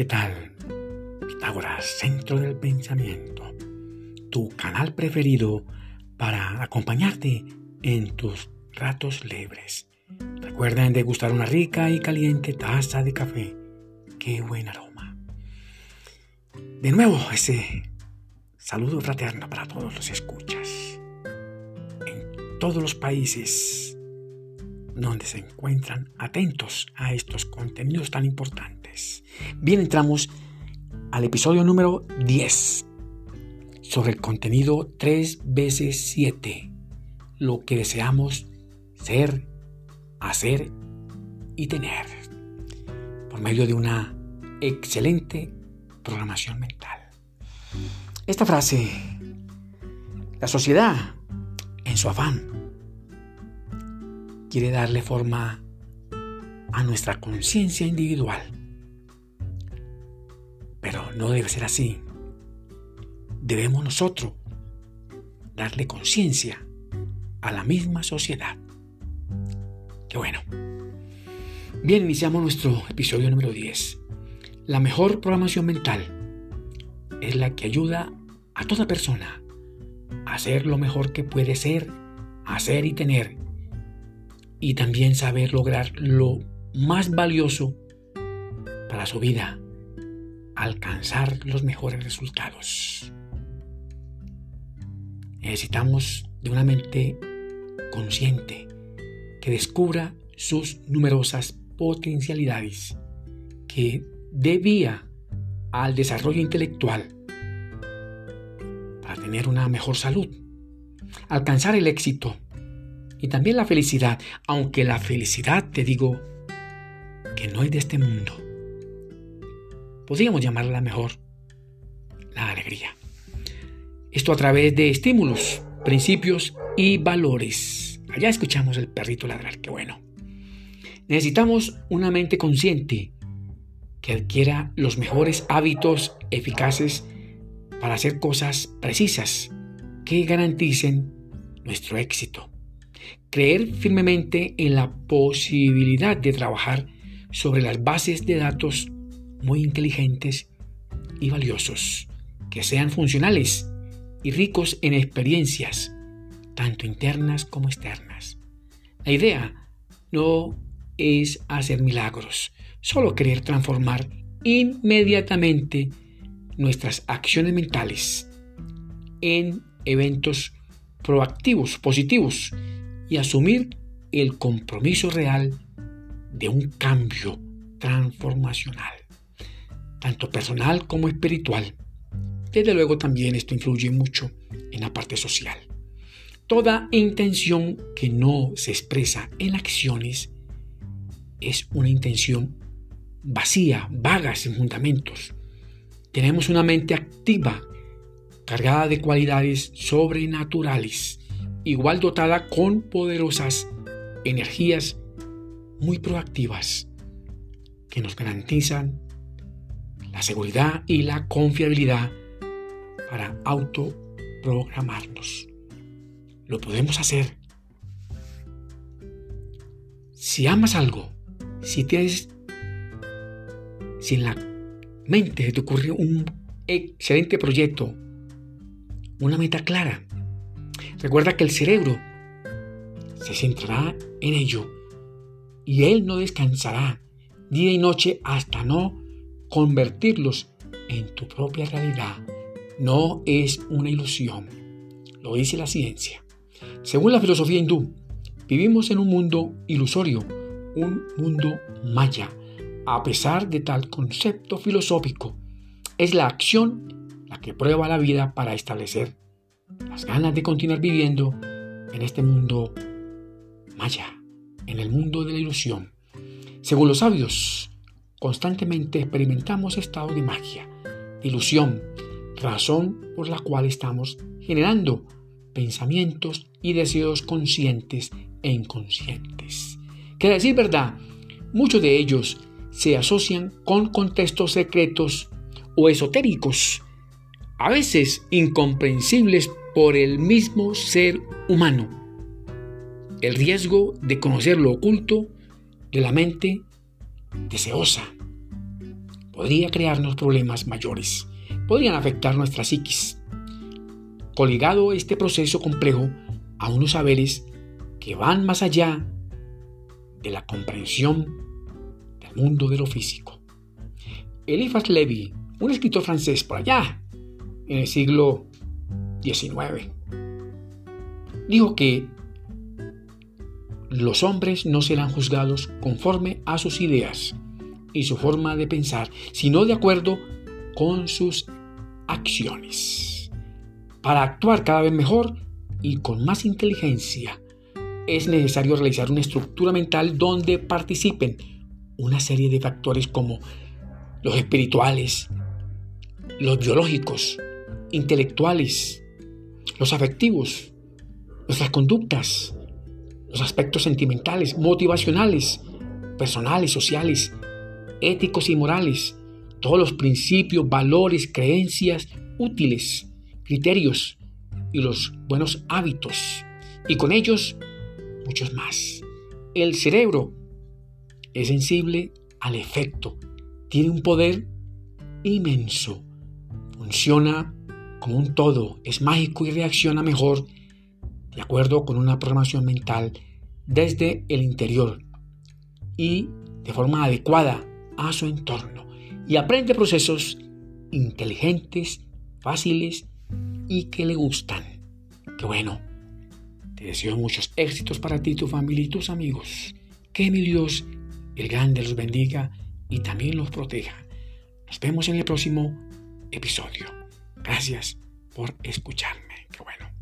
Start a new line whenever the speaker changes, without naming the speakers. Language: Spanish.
¿qué tal? Pitágoras, centro del pensamiento, tu canal preferido para acompañarte en tus ratos libres. Recuerden degustar una rica y caliente taza de café. ¡Qué buen aroma! De nuevo, ese saludo fraterno para todos los escuchas. En todos los países donde se encuentran atentos a estos contenidos tan importantes. Bien, entramos al episodio número 10 sobre el contenido 3 veces 7, lo que deseamos ser, hacer y tener, por medio de una excelente programación mental. Esta frase, la sociedad, en su afán, quiere darle forma a nuestra conciencia individual. No debe ser así. Debemos nosotros darle conciencia a la misma sociedad. Qué bueno. Bien, iniciamos nuestro episodio número 10. La mejor programación mental es la que ayuda a toda persona a ser lo mejor que puede ser, hacer y tener y también saber lograr lo más valioso para su vida, alcanzar los mejores resultados. Necesitamos de una mente consciente que descubra sus numerosas potencialidades, que dé vía al desarrollo intelectual para tener una mejor salud, alcanzar el éxito y también la felicidad, aunque la felicidad te digo que no es de este mundo. Podríamos llamarla mejor la alegría. Esto a través de estímulos, principios y valores. Allá escuchamos el perrito ladrar, qué bueno. Necesitamos una mente consciente que adquiera los mejores hábitos eficaces para hacer cosas precisas que garanticen nuestro éxito creer firmemente en la posibilidad de trabajar sobre las bases de datos muy inteligentes y valiosos, que sean funcionales y ricos en experiencias, tanto internas como externas. La idea no es hacer milagros, solo querer transformar inmediatamente nuestras acciones mentales en eventos proactivos, positivos, y asumir el compromiso real de un cambio transformacional, tanto personal como espiritual. Desde luego también esto influye mucho en la parte social. Toda intención que no se expresa en acciones es una intención vacía, vaga, sin fundamentos. Tenemos una mente activa, cargada de cualidades sobrenaturales igual dotada con poderosas energías muy proactivas que nos garantizan la seguridad y la confiabilidad para autoprogramarnos. Lo podemos hacer. Si amas algo, si tienes, si en la mente te ocurrió un excelente proyecto, una meta clara, Recuerda que el cerebro se centrará en ello y él no descansará día y noche hasta no convertirlos en tu propia realidad. No es una ilusión, lo dice la ciencia. Según la filosofía hindú, vivimos en un mundo ilusorio, un mundo maya. A pesar de tal concepto filosófico, es la acción la que prueba la vida para establecer las ganas de continuar viviendo en este mundo maya, en el mundo de la ilusión. Según los sabios, constantemente experimentamos estados de magia, ilusión, razón por la cual estamos generando pensamientos y deseos conscientes e inconscientes. Que decir verdad, muchos de ellos se asocian con contextos secretos o esotéricos, a veces incomprensibles por el mismo ser humano. El riesgo de conocer lo oculto de la mente deseosa. podría crearnos problemas mayores, podrían afectar nuestra psiquis. Coligado este proceso complejo a unos saberes que van más allá de la comprensión del mundo de lo físico. Eliphas Levi, un escritor francés por allá, en el siglo XIX, dijo que los hombres no serán juzgados conforme a sus ideas y su forma de pensar, sino de acuerdo con sus acciones. Para actuar cada vez mejor y con más inteligencia, es necesario realizar una estructura mental donde participen una serie de factores como los espirituales, los biológicos, intelectuales, los afectivos, nuestras conductas, los aspectos sentimentales, motivacionales, personales, sociales, éticos y morales, todos los principios, valores, creencias útiles, criterios y los buenos hábitos, y con ellos muchos más. El cerebro es sensible al efecto, tiene un poder inmenso, funciona como un todo, es mágico y reacciona mejor de acuerdo con una programación mental desde el interior y de forma adecuada a su entorno y aprende procesos inteligentes, fáciles y que le gustan. Qué bueno. Te deseo muchos éxitos para ti, tu familia y tus amigos. Que mi Dios, el grande, los bendiga y también los proteja. Nos vemos en el próximo episodio. Gracias por escucharme. Qué bueno.